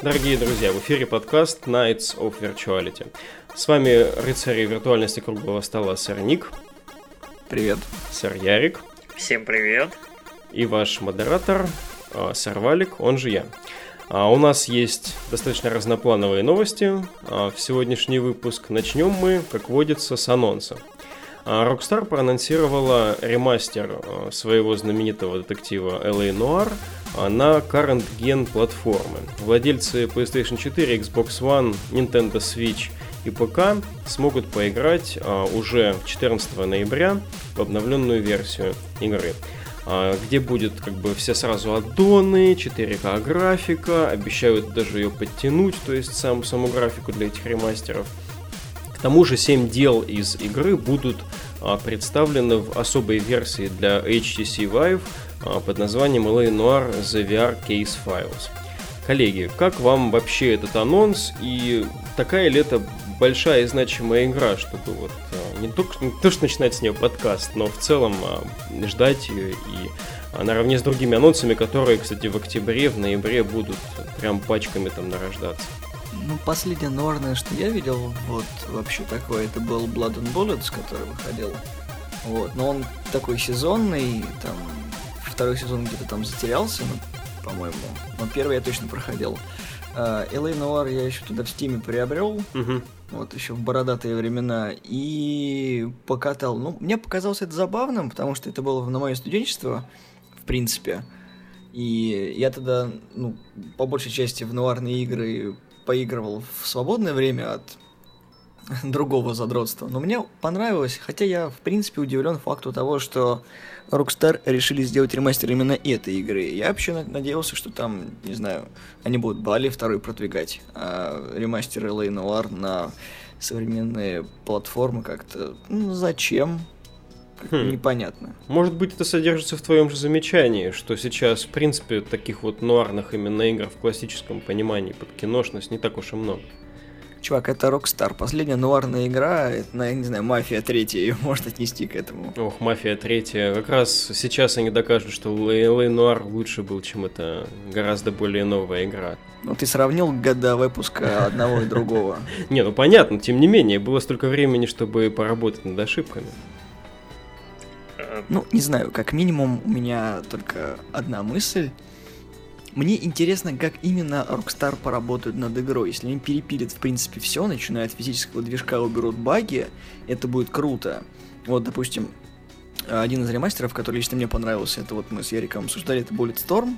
Дорогие друзья, в эфире подкаст Nights of Virtuality. С вами рыцари виртуальности круглого стола сэр Ник. Привет. Сэр Ярик. Всем привет. И ваш модератор а, сэр Валик, он же я. А у нас есть достаточно разноплановые новости. А, в сегодняшний выпуск начнем мы, как водится, с анонса. Rockstar проанонсировала ремастер своего знаменитого детектива LA Noir на current gen платформы. Владельцы PlayStation 4, Xbox One, Nintendo Switch и ПК смогут поиграть уже 14 ноября в обновленную версию игры где будет как бы все сразу аддоны, 4К графика, обещают даже ее подтянуть, то есть сам, саму графику для этих ремастеров. К тому же 7 дел из игры будут а, представлены в особой версии для HTC Vive а, под названием LA Noir The VR Case Files. Коллеги, как вам вообще этот анонс и такая ли это большая и значимая игра, чтобы вот а, не только не то, что начинать с нее подкаст, но в целом ждать ее и наравне с другими анонсами, которые, кстати, в октябре, в ноябре будут прям пачками там нарождаться. Ну, последнее норное, что я видел, вот, вообще такое, это был Blood and Bullets, который выходил. Вот, но он такой сезонный, там, второй сезон где-то там затерялся, ну, по-моему. Но первый я точно проходил. Uh, LA Noir я еще туда в стиме приобрел, uh-huh. вот еще в бородатые времена, и покатал. Ну, мне показалось это забавным, потому что это было на мое студенчество, в принципе. И я тогда, ну, по большей части в нуарные игры поигрывал в свободное время от другого задротства. Но мне понравилось, хотя я, в принципе, удивлен факту того, что Rockstar решили сделать ремастер именно этой игры. Я вообще надеялся, что там, не знаю, они будут Бали второй продвигать, а ремастер LA Noir на современные платформы как-то... Ну, зачем? Хм. Непонятно. Может быть, это содержится в твоем же замечании, что сейчас, в принципе, таких вот нуарных именно игр в классическом понимании под киношность не так уж и много. Чувак, это Rockstar. Последняя нуарная игра, это, я не знаю, Мафия третья ее может отнести к этому. Ох, Мафия третья. Как раз сейчас они докажут, что LA Нуар лучше был, чем это гораздо более новая игра. Ну, ты сравнил года выпуска одного и другого. Не, ну понятно, тем не менее, было столько времени, чтобы поработать над ошибками. Ну, не знаю, как минимум у меня только одна мысль. Мне интересно, как именно Rockstar поработают над игрой. Если они перепилят, в принципе, все, начиная от физического движка, уберут баги, это будет круто. Вот, допустим, один из ремастеров, который лично мне понравился, это вот мы с Яриком обсуждали, это Bulletstorm.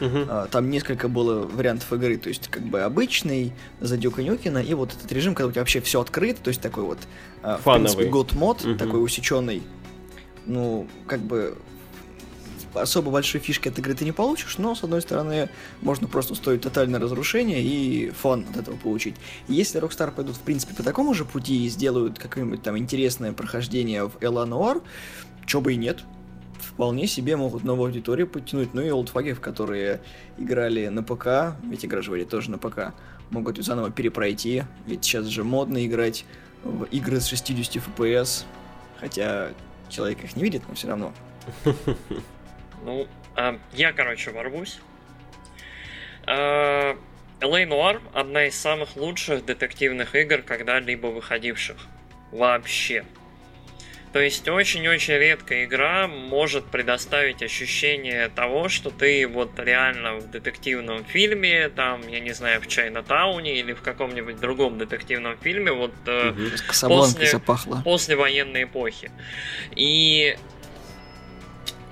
Uh-huh. Там несколько было вариантов игры, то есть как бы обычный, за Дюка Нюкина, и вот этот режим, когда у тебя вообще все открыто, то есть такой вот, Фановый. в принципе, год мод, uh-huh. такой усеченный, ну, как бы особо большой фишки от игры ты не получишь, но, с одной стороны, можно просто устроить тотальное разрушение и фон от этого получить. Если Rockstar пойдут, в принципе, по такому же пути и сделают какое-нибудь там интересное прохождение в Ella Noir, чё бы и нет, вполне себе могут новую аудиторию подтянуть, ну и олдфагов, которые играли на ПК, ведь игра тоже на ПК, могут ее заново перепройти, ведь сейчас же модно играть в игры с 60 FPS, хотя человек их не видит, но все равно. Ну, а, я, короче, ворвусь. А, LA одна из самых лучших детективных игр, когда-либо выходивших. Вообще. То есть очень-очень редкая игра может предоставить ощущение того, что ты вот реально в детективном фильме, там, я не знаю, в Чайна Тауне или в каком-нибудь другом детективном фильме, вот угу. после, после военной эпохи. И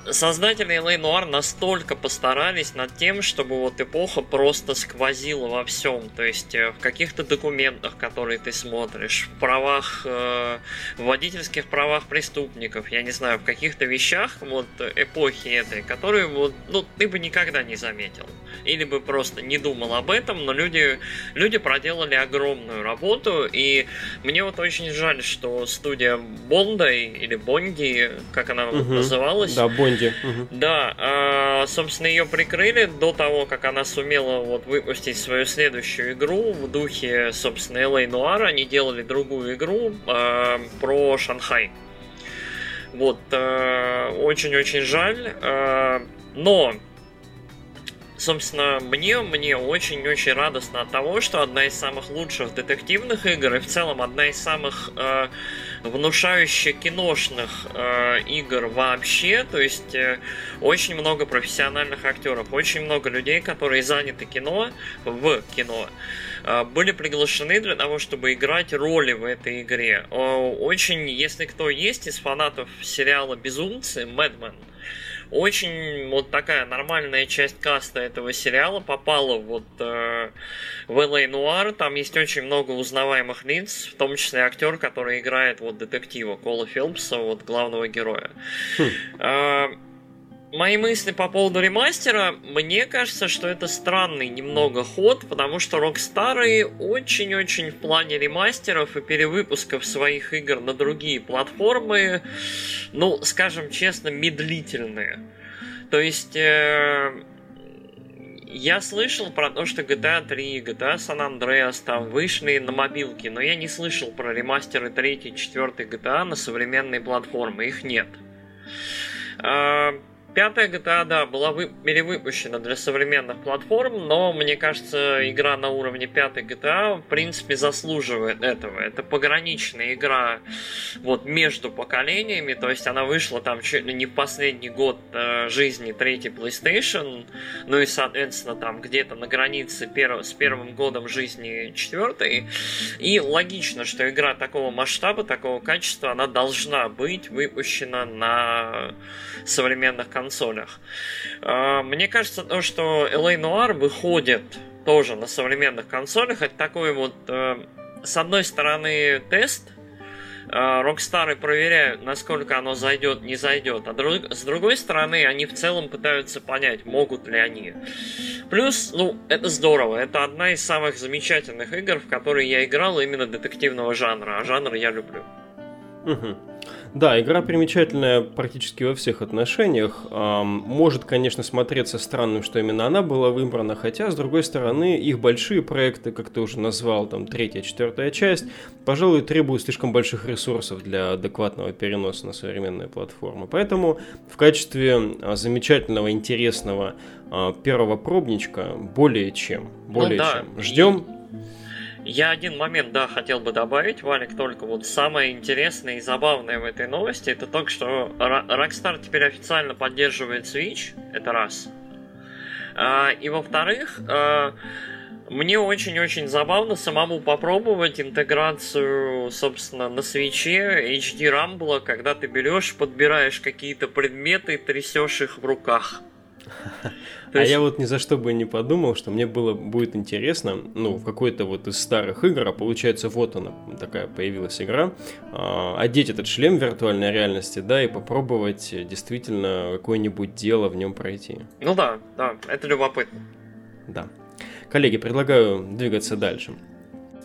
создатели LA Noir настолько постарались над тем, чтобы вот эпоха просто сквозила во всем. То есть э, в каких-то документах, которые ты смотришь, в правах, э, в водительских правах преступников, я не знаю, в каких-то вещах вот эпохи этой, которые вот, ну, ты бы никогда не заметил. Или бы просто не думал об этом, но люди, люди проделали огромную работу, и мне вот очень жаль, что студия Бонда или Бонди, как она угу. называлась, да, Бонди Инди. Да, а, собственно, ее прикрыли до того, как она сумела вот выпустить свою следующую игру в духе, собственно, LA Noir. Они делали другую игру а, про Шанхай. Вот, а, очень-очень жаль. Но собственно, мне, мне очень-очень радостно от того, что одна из самых лучших детективных игр и в целом одна из самых э, внушающих киношных э, игр вообще, то есть э, очень много профессиональных актеров, очень много людей, которые заняты кино, в кино, э, были приглашены для того, чтобы играть роли в этой игре. Очень, если кто есть из фанатов сериала «Безумцы», «Мэдмен», очень вот такая нормальная часть каста этого сериала попала вот э, в LA Noir. Там есть очень много узнаваемых лиц, в том числе актер, который играет вот детектива Кола Филпса, вот главного героя. Хм. Мои мысли по поводу ремастера, мне кажется, что это странный немного ход, потому что Rockstar очень-очень в плане ремастеров и перевыпусков своих игр на другие платформы, ну, скажем честно, медлительные. То есть, э, я слышал про то, что GTA 3, GTA San Andreas там вышли на мобилки, но я не слышал про ремастеры 3 и 4 GTA на современные платформы, их нет. Э, Пятая GTA, да, была вы... перевыпущена для современных платформ, но мне кажется, игра на уровне пятой GTA в принципе заслуживает этого. Это пограничная игра вот между поколениями, то есть она вышла там чуть ли не в последний год э, жизни третьей PlayStation, ну и соответственно там где-то на границе перв... с первым годом жизни четвертой. И логично, что игра такого масштаба, такого качества, она должна быть выпущена на современных консолях. А, мне кажется, то, что LA Noir выходит тоже на современных консолях, это такой вот, э, с одной стороны, тест, Рокстары проверяют, насколько оно зайдет, не зайдет. А друг, с другой стороны, они в целом пытаются понять, могут ли они. Плюс, ну, это здорово. Это одна из самых замечательных игр, в которые я играл именно детективного жанра. А жанр я люблю. Угу. Да, игра примечательная практически во всех отношениях. Может, конечно, смотреться странным, что именно она была выбрана, хотя, с другой стороны, их большие проекты, как ты уже назвал, там, третья, четвертая часть, пожалуй, требуют слишком больших ресурсов для адекватного переноса на современные платформы. Поэтому в качестве а, замечательного, интересного а, первого пробничка более чем, более ну, да. чем. Ждем. И я один момент, да, хотел бы добавить, Валик, только вот самое интересное и забавное в этой новости, это то, что Rockstar теперь официально поддерживает Switch, это раз. А, и во-вторых, а, мне очень-очень забавно самому попробовать интеграцию, собственно, на свече HD Rumble, когда ты берешь, подбираешь какие-то предметы, трясешь их в руках. А я вот ни за что бы не подумал, что мне было будет интересно, ну, в какой-то вот из старых игр, а получается вот она, такая появилась игра, а, одеть этот шлем виртуальной реальности, да, и попробовать действительно какое-нибудь дело в нем пройти. Ну да, да, это любопытно. Да. Коллеги, предлагаю двигаться дальше.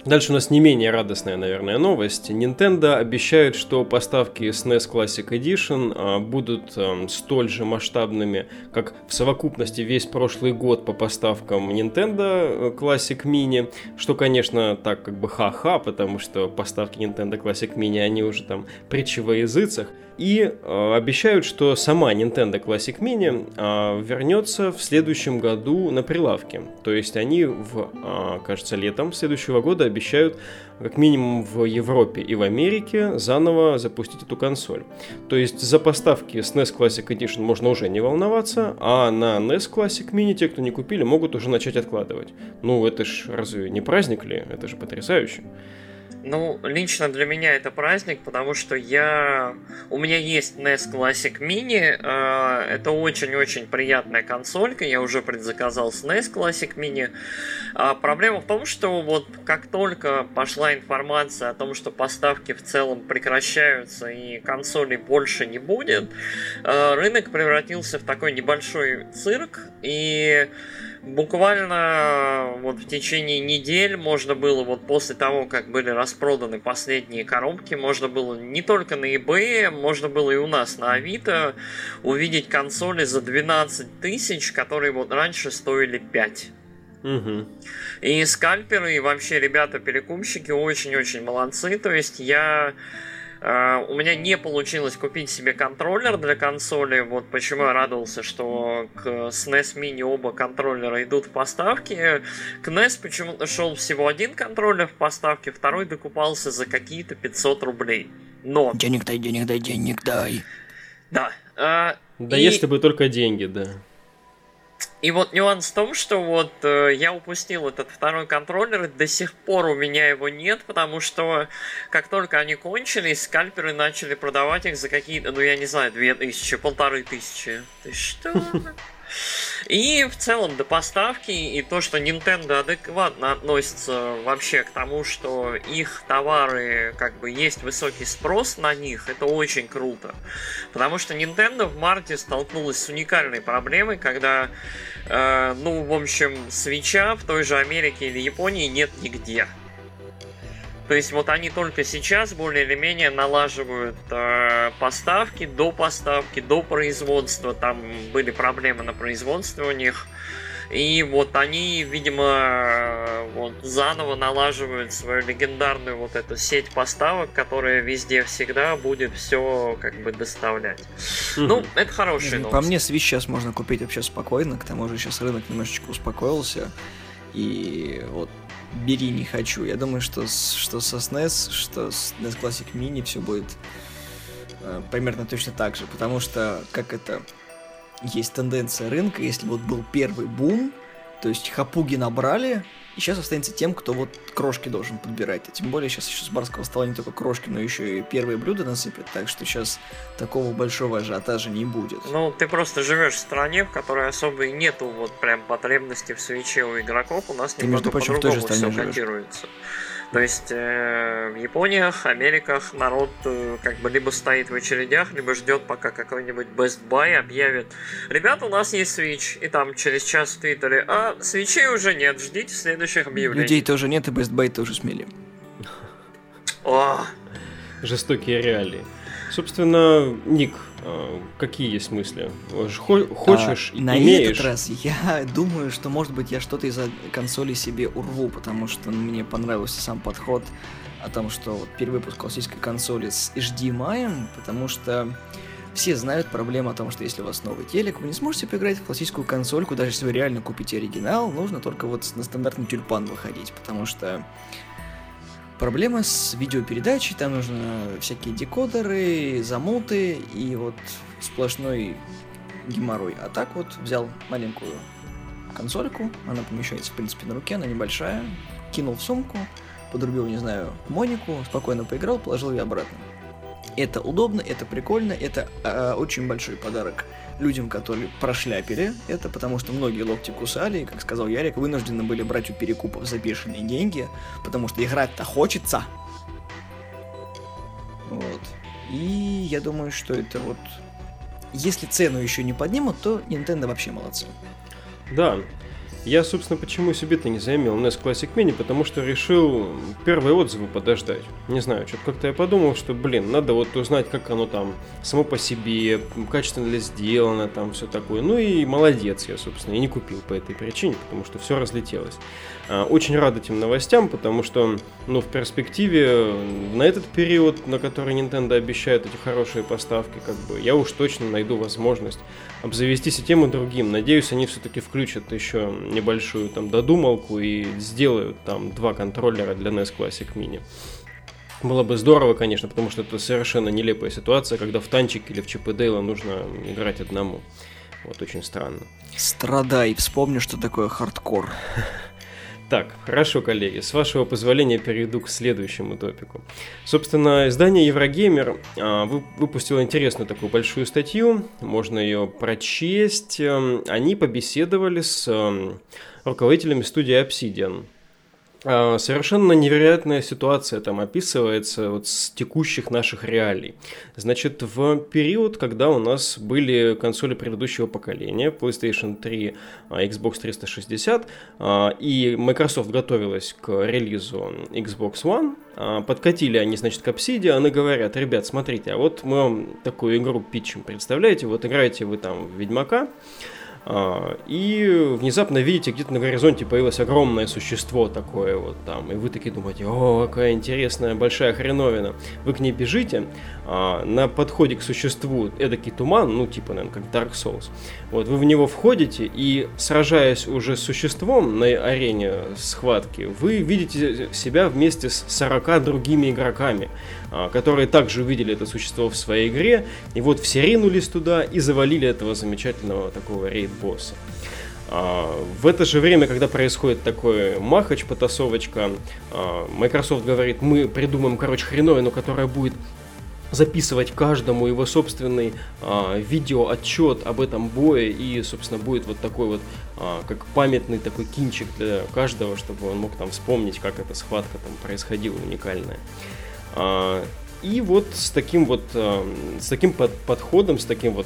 Дальше у нас не менее радостная, наверное, новость. Nintendo обещает, что поставки SNES Classic Edition а, будут а, столь же масштабными, как в совокупности весь прошлый год по поставкам Nintendo э, Classic Mini, что, конечно, так как бы ха-ха, потому что поставки Nintendo Classic Mini, они уже там притчи во языцах. И э, обещают, что сама Nintendo Classic Mini э, вернется в следующем году на прилавке. То есть они в, э, кажется, летом следующего года обещают как минимум в Европе и в Америке заново запустить эту консоль. То есть за поставки с NES Classic Edition можно уже не волноваться, а на NES Classic Mini те, кто не купили, могут уже начать откладывать. Ну, это ж разве не праздник ли? Это же потрясающе. Ну, лично для меня это праздник, потому что я... У меня есть NES Classic Mini, э, это очень-очень приятная консолька, я уже предзаказал с NES Classic Mini. А проблема в том, что вот как только пошла информация о том, что поставки в целом прекращаются и консолей больше не будет, э, рынок превратился в такой небольшой цирк, и буквально вот в течение недель можно было, вот после того, как были распроданы последние коробки, можно было не только на eBay, можно было и у нас на Авито увидеть консоли за 12 тысяч, которые вот раньше стоили 5. Угу. И скальперы, и вообще ребята-перекупщики очень-очень молодцы. То есть я Uh, у меня не получилось купить себе контроллер для консоли. Вот почему я радовался, что к SNES Mini оба контроллера идут в поставке. К NES почему-то шел всего один контроллер в поставке, второй докупался за какие-то 500 рублей. Но... Денег дай, денег дай, денег дай. Да. Uh, да и... если бы только деньги, да. И вот нюанс в том, что вот э, я упустил этот второй контроллер, до сих пор у меня его нет, потому что как только они кончились, скальперы начали продавать их за какие-то, ну я не знаю, две тысячи, полторы тысячи. Ты что? И в целом до поставки и то, что Nintendo адекватно относится вообще к тому, что их товары, как бы есть высокий спрос на них, это очень круто. Потому что Nintendo в марте столкнулась с уникальной проблемой, когда, э, ну, в общем, свеча в той же Америке или Японии нет нигде. То есть вот они только сейчас более или менее налаживают э, поставки, до поставки, до производства. Там были проблемы на производстве у них. И вот они, видимо, вот заново налаживают свою легендарную вот эту сеть поставок, которая везде всегда будет все как бы доставлять. Mm-hmm. Ну, это хороший По мне, Switch сейчас можно купить вообще спокойно, к тому же сейчас рынок немножечко успокоился. И вот бери не хочу. Я думаю, что, что со SNES, что с NES Classic Mini все будет э, примерно точно так же, потому что как это есть тенденция рынка, если вот был первый бум, то есть хапуги набрали, и сейчас останется тем, кто вот крошки должен подбирать. А тем более сейчас еще с барского стола не только крошки, но еще и первые блюда насыпят, так что сейчас такого большого ажиотажа не будет. Ну, ты просто живешь в стране, в которой особо и нету вот прям потребности в свече у игроков. У нас ты, немного по-другому все котируется. То есть э, в Япониях, Америках народ э, как бы либо стоит в очередях, либо ждет, пока какой-нибудь Best Buy объявит Ребята, у нас есть Switch. И там через час в Твиттере, а свечей уже нет, ждите следующих объявлений. Людей тоже нет, и Best Buy тоже смели. О! Жестокие реалии. Собственно, Ник, какие есть мысли? Хочешь, а, на имеешь? этот раз я думаю, что, может быть, я что-то из-за консоли себе урву, потому что мне понравился сам подход о том, что вот перевыпуск классической консоли с HDMI, потому что все знают проблему о том, что если у вас новый телек, вы не сможете поиграть в классическую консольку, даже если вы реально купите оригинал, нужно только вот на стандартный тюльпан выходить, потому что проблема с видеопередачей, там нужно всякие декодеры, замуты и вот сплошной геморрой. А так вот взял маленькую консольку, она помещается, в принципе, на руке, она небольшая, кинул в сумку, подрубил, не знаю, Монику, спокойно поиграл, положил ее обратно. Это удобно, это прикольно, это э, очень большой подарок людям, которые прошляпили это, потому что многие локти кусали, и, как сказал Ярик, вынуждены были брать у перекупов за бешеные деньги, потому что играть-то хочется. Вот. И я думаю, что это вот... Если цену еще не поднимут, то Nintendo вообще молодцы. Да, я, собственно, почему себе-то не заимел NES Classic Mini, потому что решил первые отзывы подождать. Не знаю, что-то как-то я подумал, что, блин, надо вот узнать, как оно там само по себе, качественно ли сделано, там все такое. Ну и молодец я, собственно, и не купил по этой причине, потому что все разлетелось. А, очень рад этим новостям, потому что, ну, в перспективе, на этот период, на который Nintendo обещает эти хорошие поставки, как бы, я уж точно найду возможность обзавестись и тем, и другим. Надеюсь, они все-таки включат еще небольшую там додумалку и сделают там два контроллера для NES Classic Mini. Было бы здорово, конечно, потому что это совершенно нелепая ситуация, когда в танчик или в Чип Дейла нужно играть одному. Вот очень странно. Страдай, вспомни, что такое хардкор. Так, хорошо, коллеги, с вашего позволения перейду к следующему топику. Собственно, издание Еврогеймер а, выпустило интересную такую большую статью, можно ее прочесть. Эм, они побеседовали с эм, руководителями студии Obsidian. А, совершенно невероятная ситуация там описывается вот с текущих наших реалий. Значит, в период, когда у нас были консоли предыдущего поколения, PlayStation 3, а, Xbox 360, а, и Microsoft готовилась к релизу Xbox One, подкатили они, значит, к Obsidian и говорят, ребят, смотрите, а вот мы вам такую игру питчем, представляете, вот играете вы там в Ведьмака, и внезапно видите, где-то на горизонте появилось огромное существо такое вот там, и вы такие думаете, о, какая интересная большая хреновина. Вы к ней бежите, а, на подходе к существу эдакий туман, ну типа, наверное, как Dark Souls. Вот вы в него входите и, сражаясь уже с существом на арене схватки, вы видите себя вместе с 40 другими игроками, а, которые также увидели это существо в своей игре, и вот все ринулись туда и завалили этого замечательного такого рейд-босса. А, в это же время, когда происходит такой махач, потасовочка, а, Microsoft говорит, мы придумаем, короче, хреновину, которая будет записывать каждому его собственный а, видеоотчет об этом бое и, собственно, будет вот такой вот, а, как памятный такой кинчик для каждого, чтобы он мог там вспомнить, как эта схватка там происходила уникальная. А, и вот с таким вот, с таким под, подходом, с таким вот,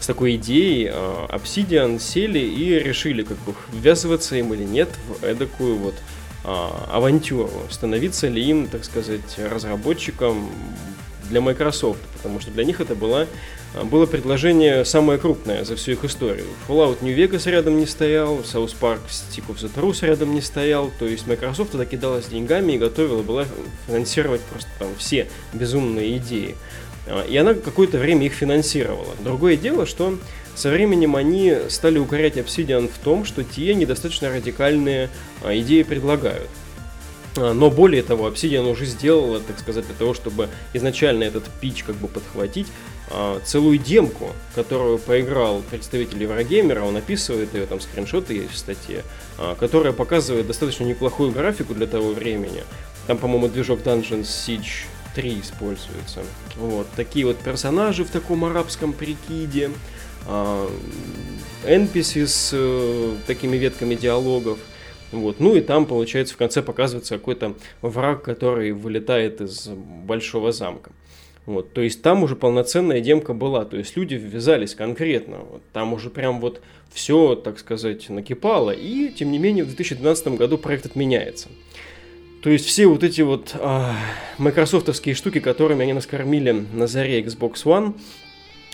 с такой идеей а, Obsidian сели и решили, как бы, ввязываться им или нет в эдакую вот а, авантюру, становиться ли им, так сказать, разработчиком для Microsoft, потому что для них это было, а, было предложение самое крупное за всю их историю. Fallout New Vegas рядом не стоял, South Park Stick of the Truth рядом не стоял, то есть Microsoft тогда кидалась деньгами и готовила была финансировать просто там все безумные идеи. А, и она какое-то время их финансировала. Другое дело, что со временем они стали укорять Obsidian в том, что те недостаточно радикальные а, идеи предлагают. А, но более того, Obsidian уже сделала, так сказать, для того, чтобы изначально этот пич как бы подхватить, а, целую демку, которую поиграл представитель Еврогеймера, он описывает ее, там скриншоты есть в статье, а, которая показывает достаточно неплохую графику для того времени. Там, по-моему, движок Dungeons Siege 3 используется. Вот, такие вот персонажи в таком арабском прикиде, NPC с э, такими ветками диалогов – вот. Ну и там, получается, в конце показывается какой-то враг, который вылетает из большого замка. Вот, то есть там уже полноценная демка была, то есть люди ввязались конкретно, вот, там уже прям вот все, так сказать, накипало, и тем не менее в 2012 году проект отменяется. То есть все вот эти вот а, майкрософтовские штуки, которыми они нас кормили на заре Xbox One,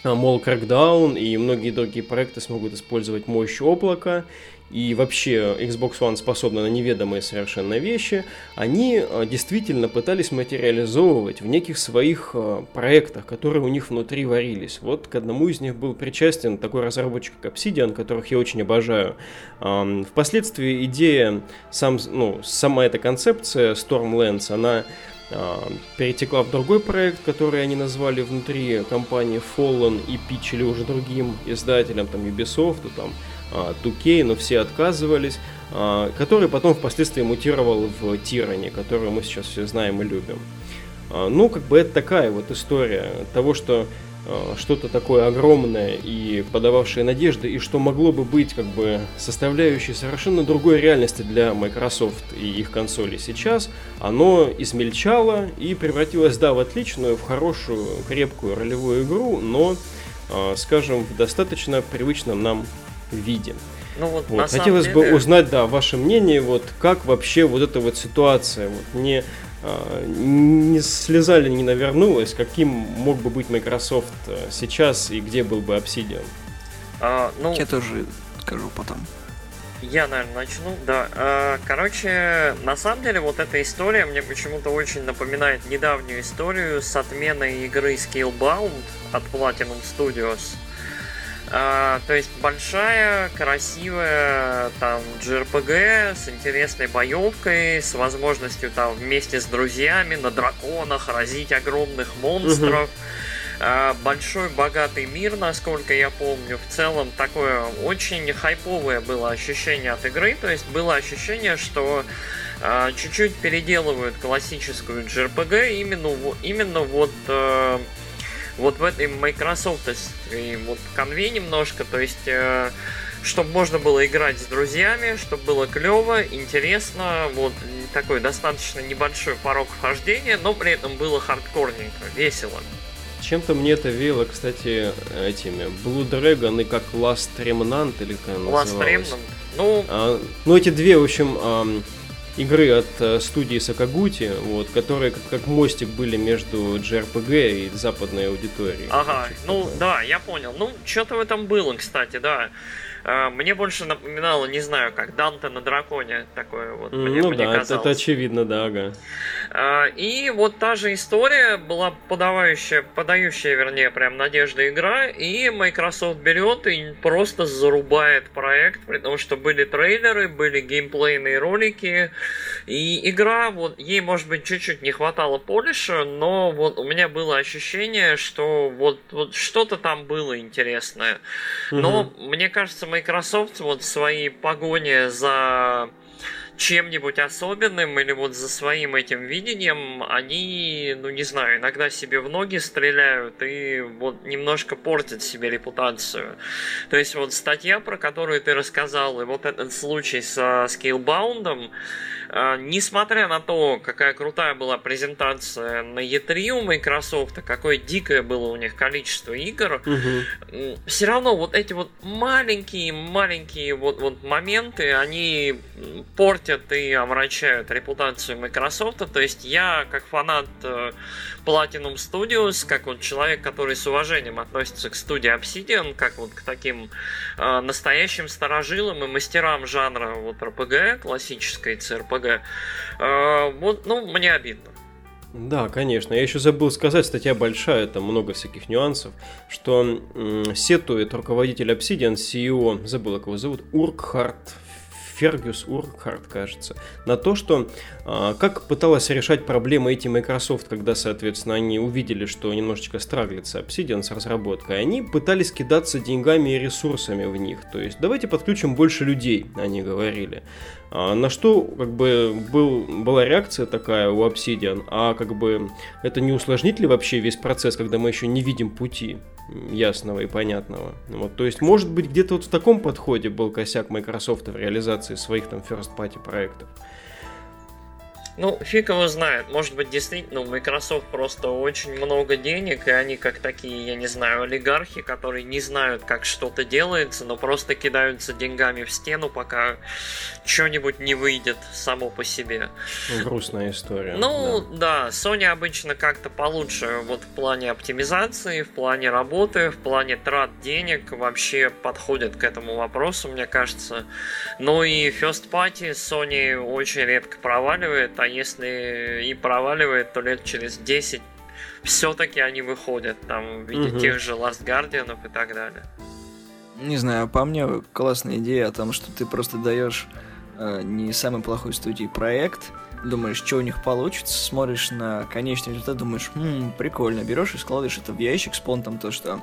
а, мол, Crackdown и многие другие проекты смогут использовать мощь облака, и вообще Xbox One способна на неведомые совершенно вещи, они э, действительно пытались материализовывать в неких своих э, проектах, которые у них внутри варились. Вот к одному из них был причастен такой разработчик, Obsidian, которых я очень обожаю. Впоследствии идея, сам, ну, сама эта концепция Stormlands, она э, перетекла в другой проект, который они назвали внутри компании Fallen и пичили уже другим издателям, там Ubisoft, там 2K, но все отказывались, а, который потом впоследствии мутировал в Тиране, которую мы сейчас все знаем и любим. А, ну, как бы это такая вот история того, что а, что-то такое огромное и подававшее надежды, и что могло бы быть как бы составляющей совершенно другой реальности для Microsoft и их консолей сейчас, оно измельчало и превратилось, да, в отличную, в хорошую, крепкую ролевую игру, но, скажем, в достаточно привычном нам виде. Ну, вот, вот. Хотелось деле... бы узнать, да, ваше мнение, вот как вообще вот эта вот ситуация, вот не, а, не слезали, не навернулась, каким мог бы быть Microsoft э, сейчас и где был бы Obsidian? А, ну... Я тоже скажу потом. Я, наверное, начну. Да. А, короче, на самом деле, вот эта история мне почему-то очень напоминает недавнюю историю с отменой игры Skillbound от Platinum Studios. А, то есть большая, красивая там JRPG с интересной боевкой, с возможностью там вместе с друзьями на драконах разить огромных монстров. А, большой богатый мир, насколько я помню. В целом такое очень хайповое было ощущение от игры. То есть было ощущение, что а, чуть-чуть переделывают классическую JRPG именно, именно вот э, вот в этой Microsoft и вот конве немножко, то есть э, чтобы можно было играть с друзьями, чтобы было клево, интересно, вот такой достаточно небольшой порог вхождения, но при этом было хардкорненько, весело. Чем-то мне это веяло, кстати, этими Blue Dragon и как Last Remnant или как Last Remnant. Ну... А, ну, эти две, в общем, игры от э, студии Сакагути, вот, которые как, как мостик были между JRPG и западной аудиторией. Ага, ну такое. да, я понял. Ну, что-то в этом было, кстати, да. А, мне больше напоминало, не знаю, как Данте на драконе такое вот. Ну мне да, казалось. это очевидно, да, ага. А, и вот та же история была подавающая, подающая, вернее, прям надежда игра, и Microsoft берет и просто зарубает проект, потому что были трейлеры, были геймплейные ролики, и игра, вот, ей, может быть, чуть-чуть не хватало полиша, но вот у меня было ощущение, что вот, вот что-то там было интересное. Но угу. мне кажется, Microsoft вот в своей погоне за чем-нибудь особенным или вот за своим этим видением, они, ну не знаю, иногда себе в ноги стреляют и вот немножко портят себе репутацию. То есть вот статья, про которую ты рассказал, и вот этот случай со Scalebound, а, несмотря на то, какая крутая была презентация на E3 у Microsoft, какое дикое было у них количество игр, угу. все равно вот эти вот маленькие-маленькие вот, вот моменты, они портят и омрачают репутацию Microsoft. То есть я, как фанат э, Platinum Studios, как вот человек, который с уважением относится к студии Obsidian, как вот к таким э, настоящим старожилам и мастерам жанра вот RPG, классической CRPG, э, вот, ну, мне обидно. Да, конечно. Я еще забыл сказать, статья большая, там много всяких нюансов, что сетует руководитель Obsidian, CEO, забыл, как его зовут, Уркхарт Фергюс Уркхарт, кажется, на то, что как пыталась решать проблемы эти Microsoft, когда, соответственно, они увидели, что немножечко страглится Obsidian с разработкой, они пытались кидаться деньгами и ресурсами в них. То есть, давайте подключим больше людей, они говорили. А, на что как бы был, была реакция такая у Obsidian, а как бы это не усложнит ли вообще весь процесс, когда мы еще не видим пути ясного и понятного? Вот, то есть, может быть, где-то вот в таком подходе был косяк Microsoft в реализации своих там first-party проектов. Ну, фиг его знает. Может быть, действительно, у Microsoft просто очень много денег, и они как такие, я не знаю, олигархи, которые не знают, как что-то делается, но просто кидаются деньгами в стену, пока что-нибудь не выйдет само по себе. Ну, грустная история. Ну, да. да, Sony обычно как-то получше вот в плане оптимизации, в плане работы, в плане трат денег вообще подходит к этому вопросу, мне кажется. Ну и First Party Sony очень редко проваливает, а если и проваливает, то лет через 10 все-таки они выходят там в виде угу. тех же Last Guardian и так далее. Не знаю, по мне классная идея о том, что ты просто даешь э, не самый плохой студии проект, думаешь, что у них получится, смотришь на конечный результат, думаешь, хм, прикольно, берешь и складываешь это в ящик с понтом, то что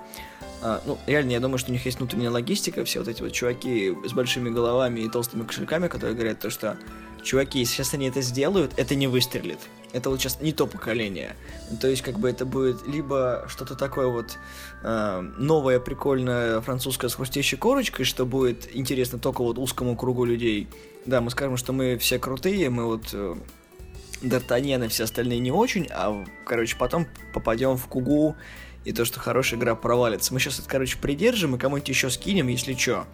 а, ну, реально, я думаю, что у них есть внутренняя логистика, все вот эти вот чуваки с большими головами и толстыми кошельками, которые говорят то, что чуваки, сейчас они это сделают, это не выстрелит. Это вот сейчас не то поколение. То есть, как бы это будет либо что-то такое вот э, новое, прикольное, французское с хрустящей корочкой, что будет интересно только вот узкому кругу людей. Да, мы скажем, что мы все крутые, мы вот э, Д'Артаньян и все остальные не очень, а, короче, потом попадем в Кугу, и то, что хорошая игра провалится. Мы сейчас это, короче, придержим и кому-нибудь еще скинем, если что.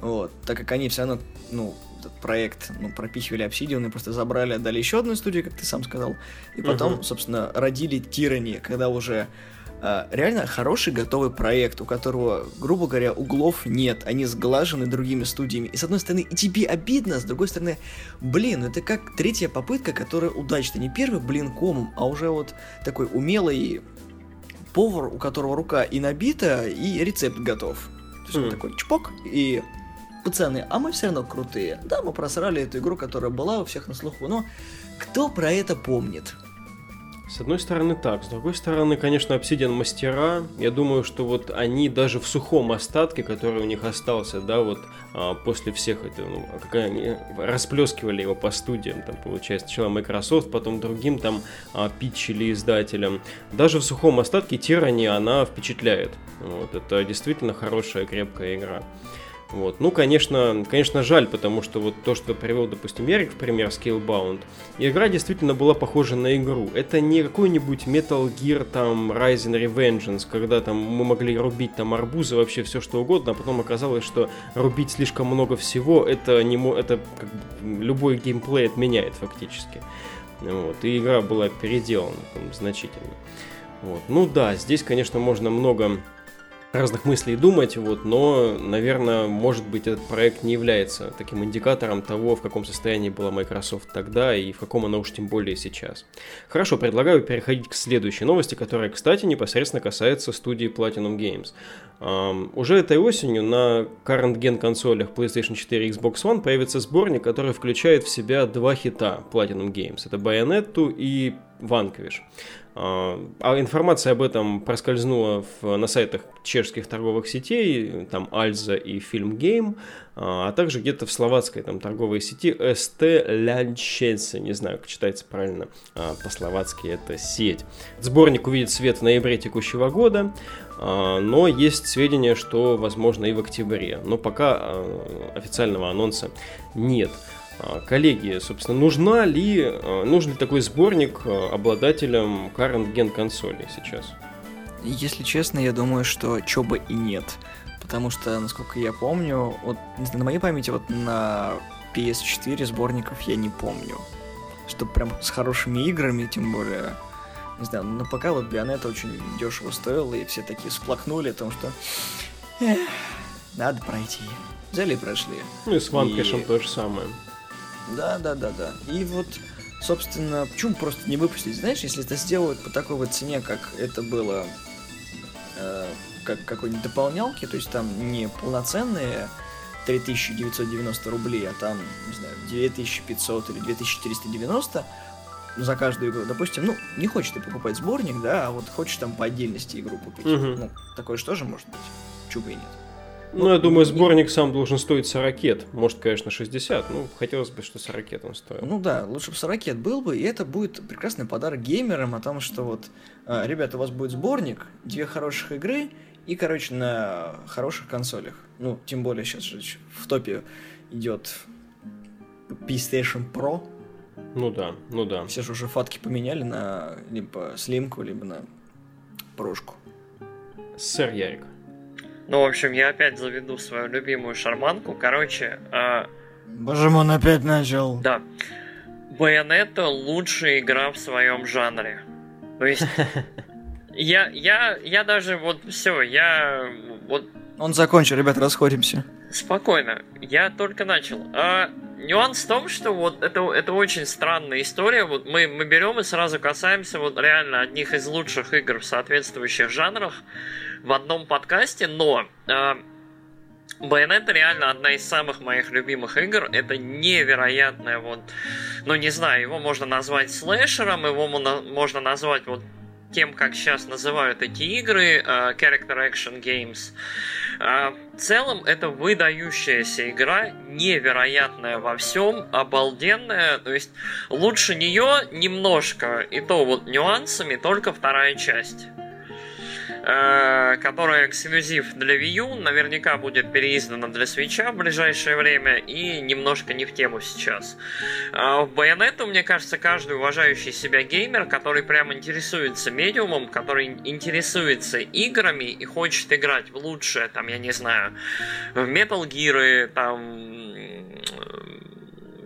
Вот, так как они все равно, ну, этот проект, ну, пропихивали Obsidian и просто забрали, отдали еще одну студию, как ты сам сказал. И потом, uh-huh. собственно, родили Тирани, когда уже э, реально хороший готовый проект, у которого, грубо говоря, углов нет, они сглажены другими студиями. И с одной стороны, и тебе обидно, с другой стороны, блин, ну это как третья попытка, которая удачна. Не первый блин комом, а уже вот такой умелый повар, у которого рука и набита, и рецепт готов. То есть mm. он такой чпок, и пацаны, а мы все равно крутые. Да, мы просрали эту игру, которая была у всех на слуху, но кто про это помнит? С одной стороны так, с другой стороны, конечно, Obsidian мастера. Я думаю, что вот они даже в сухом остатке, который у них остался, да, вот а, после всех этого, ну, а как они расплескивали его по студиям, там, получается, сначала Microsoft, потом другим там а, питчили издателям. Даже в сухом остатке Tyranny она впечатляет. Вот, это действительно хорошая, крепкая игра. Вот. Ну, конечно, конечно, жаль, потому что вот то, что привел, допустим, Ярик в пример Scalebound, игра действительно была похожа на игру. Это не какой-нибудь Metal Gear, там, Rising Revengeance, когда там мы могли рубить там арбузы, вообще все что угодно, а потом оказалось, что рубить слишком много всего, это, не, это как бы, любой геймплей отменяет фактически. Вот. И игра была переделана там, значительно. Вот. Ну да, здесь, конечно, можно много разных мыслей думать, вот, но, наверное, может быть, этот проект не является таким индикатором того, в каком состоянии была Microsoft тогда и в каком она уж тем более сейчас. Хорошо, предлагаю переходить к следующей новости, которая, кстати, непосредственно касается студии Platinum Games. Um, уже этой осенью на current gen консолях PlayStation 4 и Xbox One появится сборник, который включает в себя два хита Platinum Games. Это Bayonetta и Vanquish. А, а информация об этом проскользнула в, на сайтах чешских торговых сетей, там Альза и Фильмгейм, а, а также где-то в словацкой там торговой сети СТ Лянченсе, не знаю, как читается правильно а, по-словацки это сеть. Сборник увидит свет в ноябре текущего года, но есть сведения, что возможно и в октябре, но пока официального анонса нет. Коллеги, собственно, нужна ли, а, нужен ли такой сборник а, обладателям current gen консолей сейчас? Если честно, я думаю, что чё бы и нет. Потому что, насколько я помню, вот на моей памяти вот на PS4 сборников я не помню. Что прям с хорошими играми, тем более, не знаю, но пока вот Бионета очень дешево стоила, и все такие сплакнули о том, что Эх, надо пройти. Взяли и прошли. Ну и с Ванкэшем и... то же самое. Да, да, да, да. И вот, собственно, почему просто не выпустить? Знаешь, если это сделают по такой вот цене, как это было, э, как какой-нибудь дополнялки, то есть там не полноценные 3990 рублей, а там, не знаю, 2500 или 2490 за каждую игру. Допустим, ну, не хочешь ты покупать сборник, да, а вот хочешь там по отдельности игру купить. Угу. Ну, такое же тоже может быть. Чего и нет. Ну, я думаю, сборник сам должен стоить 40. Может, конечно, 60. Ну, хотелось бы, что 40 он стоил. Ну да, лучше бы 40 был бы, и это будет прекрасный подарок геймерам о том, что вот, а, ребята, у вас будет сборник, две хороших игры, и, короче, на хороших консолях. Ну, тем более сейчас же в топе идет PlayStation Pro. Ну да, ну да. Все же уже фатки поменяли на либо слимку, либо на прошку. Сэр Ярик. Ну, в общем, я опять заведу свою любимую шарманку. Короче... Э... Боже мой, он опять начал. Да. Байонета лучшая игра в своем жанре. То есть... Я, я, я даже вот все, я вот... Он закончил, ребят, расходимся. Спокойно, я только начал. А, нюанс в том, что вот это, это очень странная история. Вот мы, мы берем и сразу касаемся вот реально одних из лучших игр в соответствующих жанрах в одном подкасте, но э, Bayonetta реально одна из самых моих любимых игр. Это невероятное вот, ну не знаю, его можно назвать слэшером, его можно назвать вот тем, как сейчас называют эти игры, uh, Character Action Games. Uh, в целом, это выдающаяся игра, невероятная во всем, обалденная. То есть, лучше нее немножко, и то вот нюансами, только вторая часть. Э, которая эксклюзив для Wii U, наверняка будет переиздана для Switch в ближайшее время и немножко не в тему сейчас. А в Bayonetta, мне кажется, каждый уважающий себя геймер, который прям интересуется медиумом, который интересуется играми и хочет играть в лучшее, там, я не знаю, в Metal Gear, там,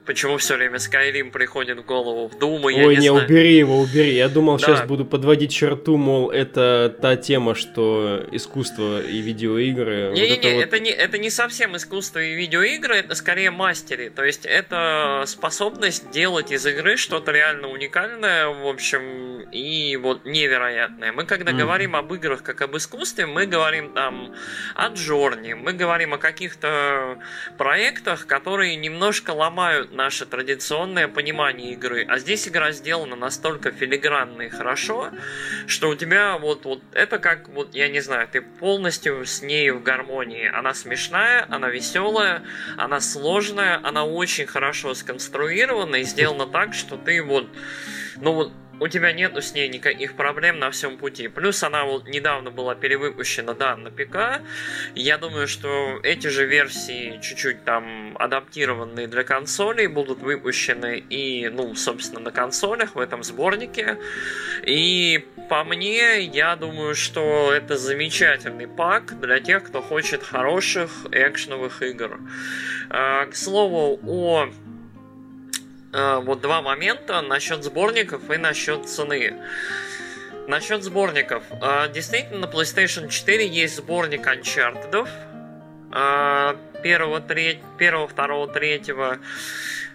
Почему все время Skyrim приходит в голову? В Думу, я Ой, не, не знаю. убери его, убери. Я думал, да. сейчас буду подводить черту, мол, это та тема, что искусство и видеоигры. Не-не-не, вот это, вот... это, не, это не совсем искусство и видеоигры, это скорее мастери. То есть это способность делать из игры что-то реально уникальное, в общем, и вот невероятное. Мы когда mm. говорим об играх как об искусстве, мы говорим там о Джорни, мы говорим о каких-то проектах, которые немножко ломают наше традиционное понимание игры. А здесь игра сделана настолько филигранно и хорошо, что у тебя вот, вот это как, вот я не знаю, ты полностью с ней в гармонии. Она смешная, она веселая, она сложная, она очень хорошо сконструирована и сделана так, что ты вот, ну вот, у тебя нету с ней никаких проблем на всем пути. Плюс она вот недавно была перевыпущена, да, на ПК. Я думаю, что эти же версии, чуть-чуть там адаптированные для консолей, будут выпущены и, ну, собственно, на консолях в этом сборнике. И по мне, я думаю, что это замечательный пак для тех, кто хочет хороших экшеновых игр. А, к слову, о Э, вот два момента насчет сборников и насчет цены. Насчет сборников. Э, действительно, на PlayStation 4 есть сборник Uncharted. Э, первого, треть, первого, второго, третьего.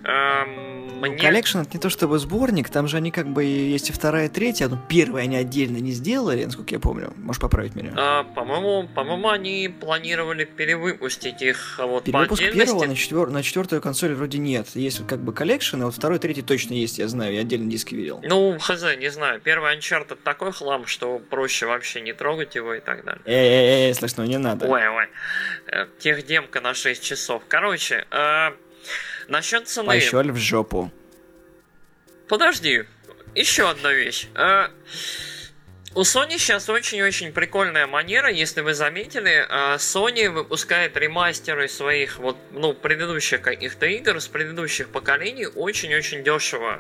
Эм, мне... Collection это не то чтобы сборник, там же они как бы есть и вторая, и третья, но первые они отдельно не сделали, насколько я помню. Можешь поправить меня? А, по-моему, по-моему, они планировали перевыпустить их а вот Перевыпуск по отдельности. первого на, четвер... на четвертую консоль вроде нет. Есть как бы collection, а вот второй, третий точно есть, я знаю, я отдельно диски видел. Ну, хз, не знаю. Первый Uncharted такой хлам, что проще вообще не трогать его и так далее. Эй-эй-эй, слышно, не надо. Ой-ой. Э, техдемка на 6 часов. Короче, э, Насчет цены... Пощель в жопу. Подожди, еще одна вещь. А, у Sony сейчас очень-очень прикольная манера, если вы заметили, а, Sony выпускает ремастеры своих вот, ну, предыдущих каких-то игр с предыдущих поколений очень-очень дешево.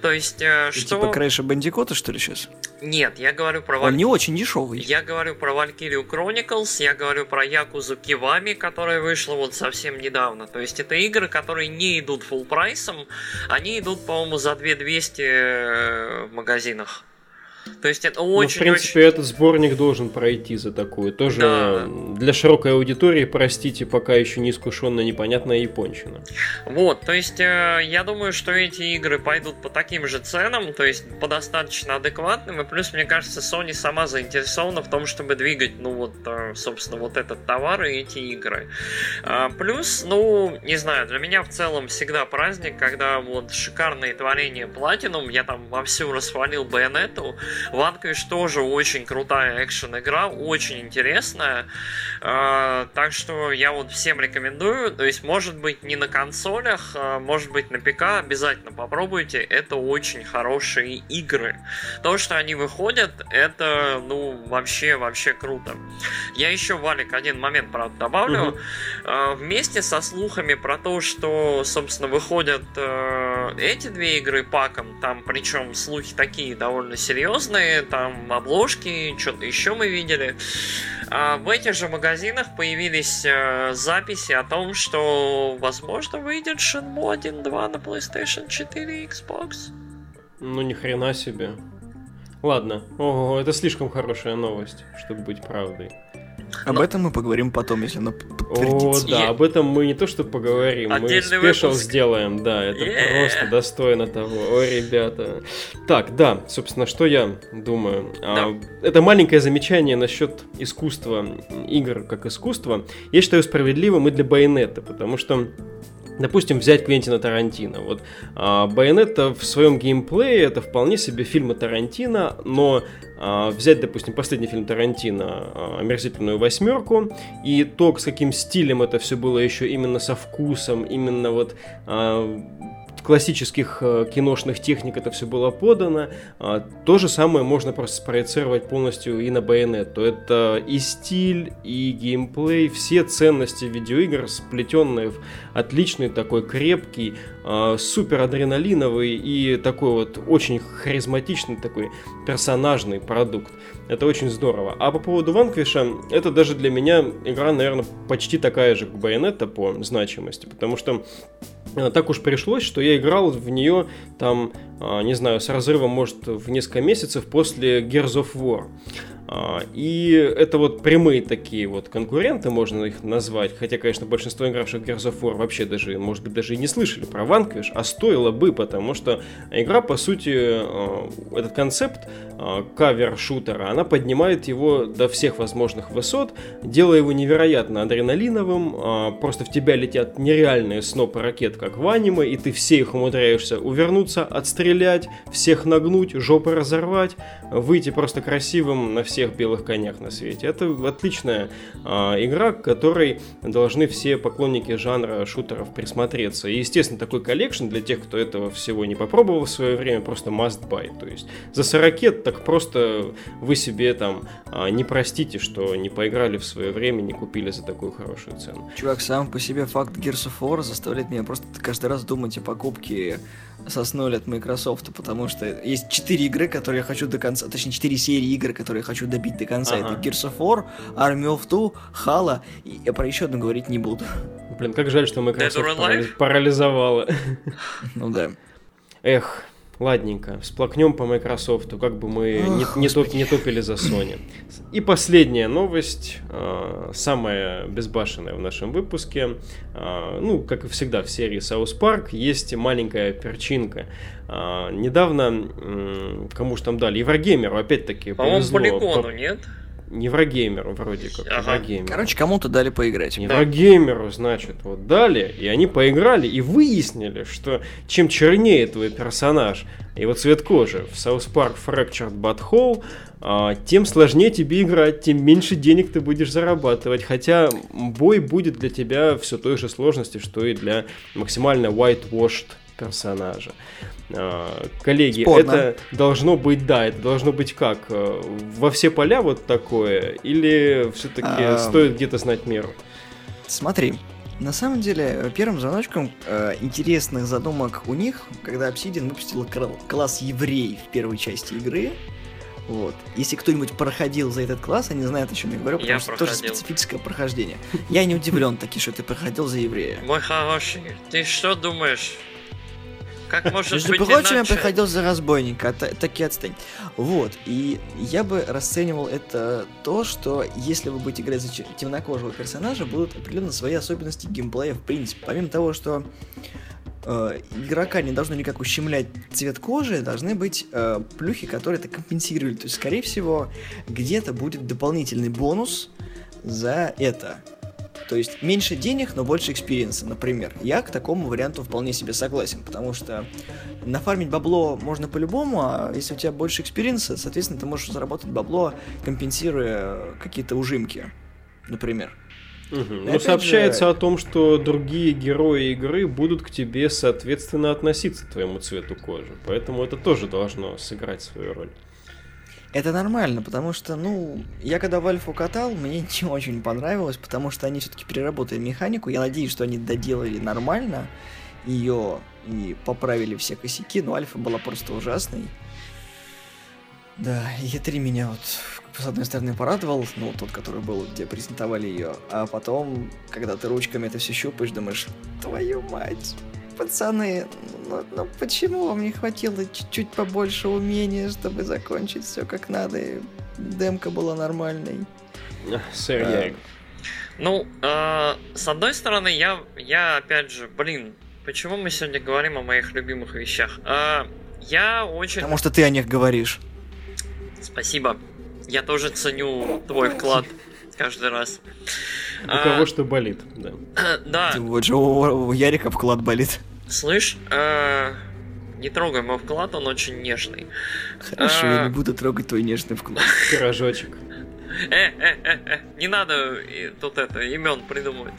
То есть, э, Ты что... Типа Крэша Бандикота, что ли, сейчас? Нет, я говорю про... Он не очень дешевый. Я говорю про Valkyrie Chronicles, я говорю про Якузу Кивами, которая вышла вот совсем недавно. То есть это игры, которые не идут full прайсом, они идут, по-моему, за 2200 э, в магазинах. То есть это очень... Ну, в принципе, очень... этот сборник должен пройти за такую. Тоже да. для широкой аудитории, простите, пока еще не искушенная непонятная япончина. Вот, то есть э, я думаю, что эти игры пойдут по таким же ценам, то есть по достаточно адекватным, и плюс, мне кажется, Sony сама заинтересована в том, чтобы двигать, ну вот, э, собственно, вот этот товар и эти игры. А, плюс, ну, не знаю, для меня в целом всегда праздник, когда вот шикарные творения Platinum, я там вовсю расхвалил Байонету, Vanquish тоже очень крутая экшен-игра, очень интересная. А, так что я вот всем рекомендую. То есть, может быть, не на консолях, а, может быть, на ПК. Обязательно попробуйте. Это очень хорошие игры. То, что они выходят, это, ну, вообще, вообще круто. Я еще, Валик, один момент, правда, добавлю. Угу. Вместе со слухами про то, что, собственно, выходят э, эти две игры паком, там, причем слухи такие довольно серьезные, разные, там обложки, что-то еще мы видели. А в этих же магазинах появились э, записи о том, что, возможно, выйдет Shenmue 1.2 на PlayStation 4 и Xbox. Ну, ни хрена себе. Ладно, ого, это слишком хорошая новость, чтобы быть правдой. Об Но... этом мы поговорим потом, если оно подтвердится. О, да, Я... об этом мы не то что поговорим, Отдельный мы спешл сделаем, да, это yeah. просто достойно того. О, ребята. Так, да, собственно, что я думаю. А, да. А, это маленькое замечание насчет искусства игр как искусства. Я считаю справедливым и для Байонета, потому что Допустим, взять Квентина Тарантино. Вот а, Байонетта в своем геймплее это вполне себе фильмы Тарантино, но а, взять, допустим, последний фильм Тарантино а, «Омерзительную восьмерку», и то, с каким стилем это все было еще именно со вкусом, именно вот а, классических э, киношных техник это все было подано. А, то же самое можно просто спроецировать полностью и на. То это и стиль, и геймплей, все ценности видеоигр, сплетенные в отличный такой крепкий, а, супер адреналиновый и такой вот очень харизматичный такой персонажный продукт. Это очень здорово. А по поводу Ванквиша, это даже для меня игра, наверное, почти такая же, как Байонетта по значимости, потому что э, так уж пришлось, что я играл в нее там, не знаю, с разрывом, может, в несколько месяцев после Gears of War. А, и это вот прямые такие вот конкуренты, можно их назвать. Хотя, конечно, большинство игравших в Gears of War вообще даже, может быть, даже и не слышали про Vanquish, а стоило бы, потому что игра, по сути, а, этот концепт а, cover-шутера, она поднимает его до всех возможных высот, делая его невероятно адреналиновым, просто в тебя летят нереальные снопы ракет, как в аниме, и ты все их умудряешься увернуться, отстрелять, всех нагнуть, жопы разорвать, выйти просто красивым на все всех белых конях на свете. Это отличная а, игра, к которой должны все поклонники жанра шутеров присмотреться. И, естественно, такой collection для тех, кто этого всего не попробовал в свое время, просто must buy. То есть за 40 так просто вы себе там а, не простите, что не поиграли в свое время, не купили за такую хорошую цену. Чувак, сам по себе факт Gears of War заставляет меня просто каждый раз думать о покупке соснули от Microsoft, потому что есть четыре игры, которые я хочу до конца, точнее, четыре серии игр, которые я хочу добить до конца. Ага. Это Gears of War, Army of Two, Halo, и я про еще одну говорить не буду. Блин, как жаль, что Microsoft парализовала. Ну да. Эх, Ладненько, всплакнем по Microsoft, как бы мы Ох, не, не, топ, не топили за Sony. И последняя новость, э, самая безбашенная в нашем выпуске. Э, ну, как и всегда в серии South Park, есть маленькая перчинка. Э, недавно, э, кому же там дали, Еврогеймеру опять-таки повезло. По-моему, Полигону, нет? Неврогеймеру вроде как. Ага. Еврогеймеру. Короче, кому-то дали поиграть. Неврогеймеру, значит, вот дали, и они поиграли, и выяснили, что чем чернее твой персонаж, его цвет кожи в South Park Fractured Butthole, а, тем сложнее тебе играть, тем меньше денег ты будешь зарабатывать. Хотя бой будет для тебя все той же сложности, что и для максимально whitewashed персонажа. А, коллеги, Спорно. это должно быть, да, это должно быть как? Э, во все поля вот такое? Или все-таки а... стоит где-то знать меру? Смотри, на самом деле, первым звоночком э, интересных задумок у них, когда Obsidian выпустила класс еврей в первой части игры, вот. Если кто-нибудь проходил за этот класс, они знают, о чем я говорю, потому я что проходил. тоже специфическое прохождение. Я не удивлен таки, что ты проходил за еврея. Мой хороший, ты что думаешь? Как может Между быть прочим, я приходил за разбойника, а таки отстань. Вот, и я бы расценивал это то, что если вы будете играть за темнокожего персонажа, будут определенно свои особенности геймплея в принципе. Помимо того, что э, игрока не должно никак ущемлять цвет кожи, должны быть э, плюхи, которые это компенсировали. То есть, скорее всего, где-то будет дополнительный бонус за это. То есть меньше денег, но больше experience а, например. Я к такому варианту вполне себе согласен, потому что нафармить бабло можно по-любому, а если у тебя больше experience а, соответственно, ты можешь заработать бабло, компенсируя какие-то ужимки, например. Угу. Ну, сообщается же... о том, что другие герои игры будут к тебе, соответственно, относиться к твоему цвету кожи. Поэтому это тоже должно сыграть свою роль. Это нормально, потому что, ну, я когда в Альфу катал, мне не очень понравилось, потому что они все-таки переработали механику. Я надеюсь, что они доделали нормально ее и поправили все косяки, но Альфа была просто ужасной. Да, Е3 меня вот с одной стороны порадовал, ну, тот, который был, где презентовали ее, а потом, когда ты ручками это все щупаешь, думаешь, твою мать, пацаны, ну, ну почему вам не хватило чуть-чуть побольше умения, чтобы закончить все как надо, и демка была нормальной? Сэр а. Ну, э, с одной стороны, я, я опять же, блин, почему мы сегодня говорим о моих любимых вещах? Э, я очень... Потому что ты о них говоришь. Спасибо. Я тоже ценю твой вклад каждый раз. У а, кого что болит, да. Да. Вот же у, у Ярика вклад болит. Слышь, а, не трогай мой вклад, он очень нежный. Хорошо, а, я не буду трогать твой нежный вклад. Пирожочек. Э, э, э, э, не надо тут это имен придумывать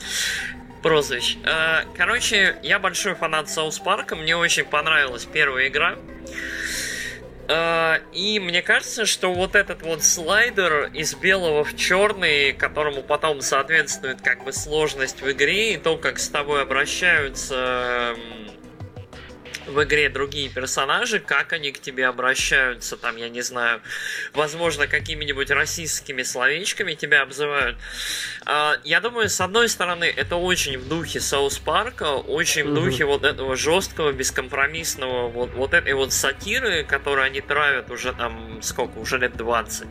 прозвищ. Короче, я большой фанат Соус Парка, мне очень понравилась первая игра. А, и мне кажется, что вот этот вот слайдер из белого в черный, которому потом соответствует как бы сложность в игре и то, как с тобой обращаются в игре другие персонажи, как они к тебе обращаются, там, я не знаю, возможно, какими-нибудь российскими словечками тебя обзывают. А, я думаю, с одной стороны, это очень в духе Саус Парка, очень в духе вот этого жесткого, бескомпромиссного, вот, вот этой вот сатиры, которую они травят уже там, сколько, уже лет 20.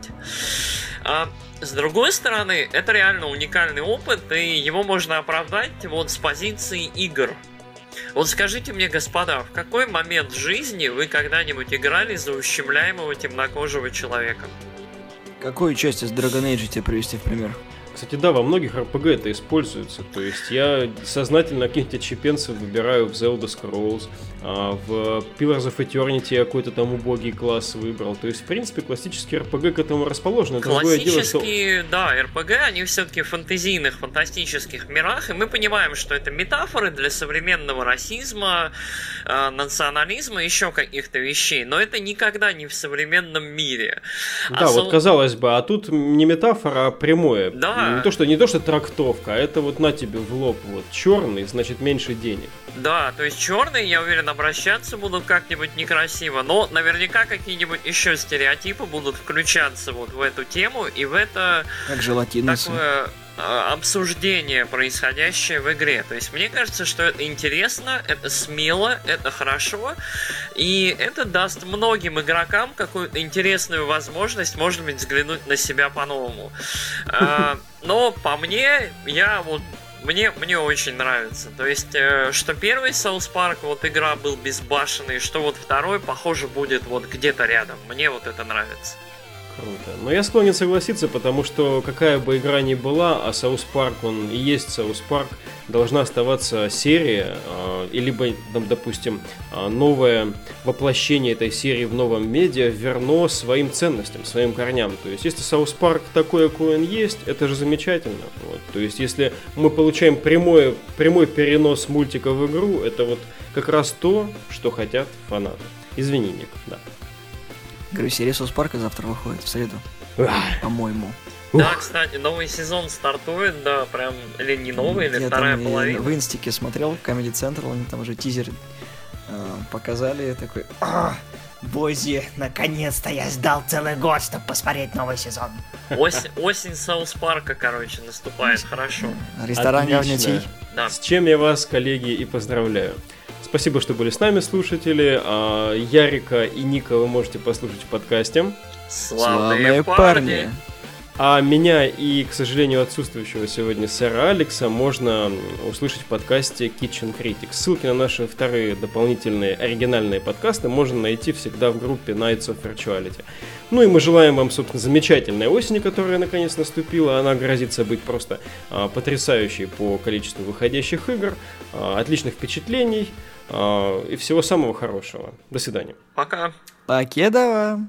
А, с другой стороны, это реально уникальный опыт, и его можно оправдать вот с позиции игр. Вот скажите мне, господа, в какой момент жизни вы когда-нибудь играли за ущемляемого темнокожего человека? Какую часть из Dragon Age тебе привести в пример? Кстати, да, во многих RPG это используется. То есть я сознательно каких-то чепенцев выбираю в Zelda Scrolls, а в Pillars of Eternity я какой-то там убогий класс выбрал. То есть, в принципе, классические RPG к этому расположены. Классические, дело, что... да, RPG, они все-таки в фантазийных, фантастических мирах, и мы понимаем, что это метафоры для современного расизма, э, национализма, еще каких-то вещей, но это никогда не в современном мире. Да, а вот сол... казалось бы, а тут не метафора, а прямое. Да. Не то, что, не то, что трактовка, а это вот на тебе в лоб, вот черный, значит меньше денег. Да, то есть черные, я уверен, обращаться будут как-нибудь некрасиво, но наверняка какие-нибудь еще стереотипы будут включаться вот в эту тему и в это... Как желатиносы. Такое обсуждение, происходящее в игре. То есть мне кажется, что это интересно, это смело, это хорошо, и это даст многим игрокам какую-то интересную возможность, может быть, взглянуть на себя по-новому. А, но по мне, я вот мне, мне очень нравится. То есть, э, что первый South Park вот игра был безбашенный, что вот второй, похоже, будет вот где-то рядом. Мне вот это нравится. Круто. Но я склонен согласиться, потому что какая бы игра ни была, а South Park, он и есть South Park, должна оставаться серия, э, и либо, допустим, а, новое воплощение этой серии в новом медиа верно своим ценностям, своим корням. То есть, если South Park такой, какой он есть, это же замечательно. Вот. То есть, если мы получаем прямой, прямой перенос мультика в игру, это вот как раз то, что хотят фанаты. Извини, Ник, да. Говорю, серия Сус Парка завтра выходит, в среду. По-моему. Да, кстати, новый сезон стартует, да, прям, или не новый, или Я вторая там половина. в инстике смотрел, Comedy Central, они там уже тизер э, показали, такой, а, боже, наконец-то я ждал целый год, чтобы посмотреть новый сезон. Осень, осень South Park а, короче, наступает, хорошо. Ресторан говнячей. Да. С чем я вас, коллеги, и поздравляю. Спасибо, что были с нами, слушатели. А, Ярика и Ника вы можете послушать в подкасте. Славные, Славные парни. парни. А меня и, к сожалению, отсутствующего сегодня сэра Алекса можно услышать в подкасте Kitchen Critics. Ссылки на наши вторые дополнительные оригинальные подкасты можно найти всегда в группе Nights of Virtuality. Ну и мы желаем вам, собственно, замечательной осени, которая наконец наступила. Она грозится быть просто а, потрясающей по количеству выходящих игр, а, отличных впечатлений и всего самого хорошего. До свидания. Пока. Покедова.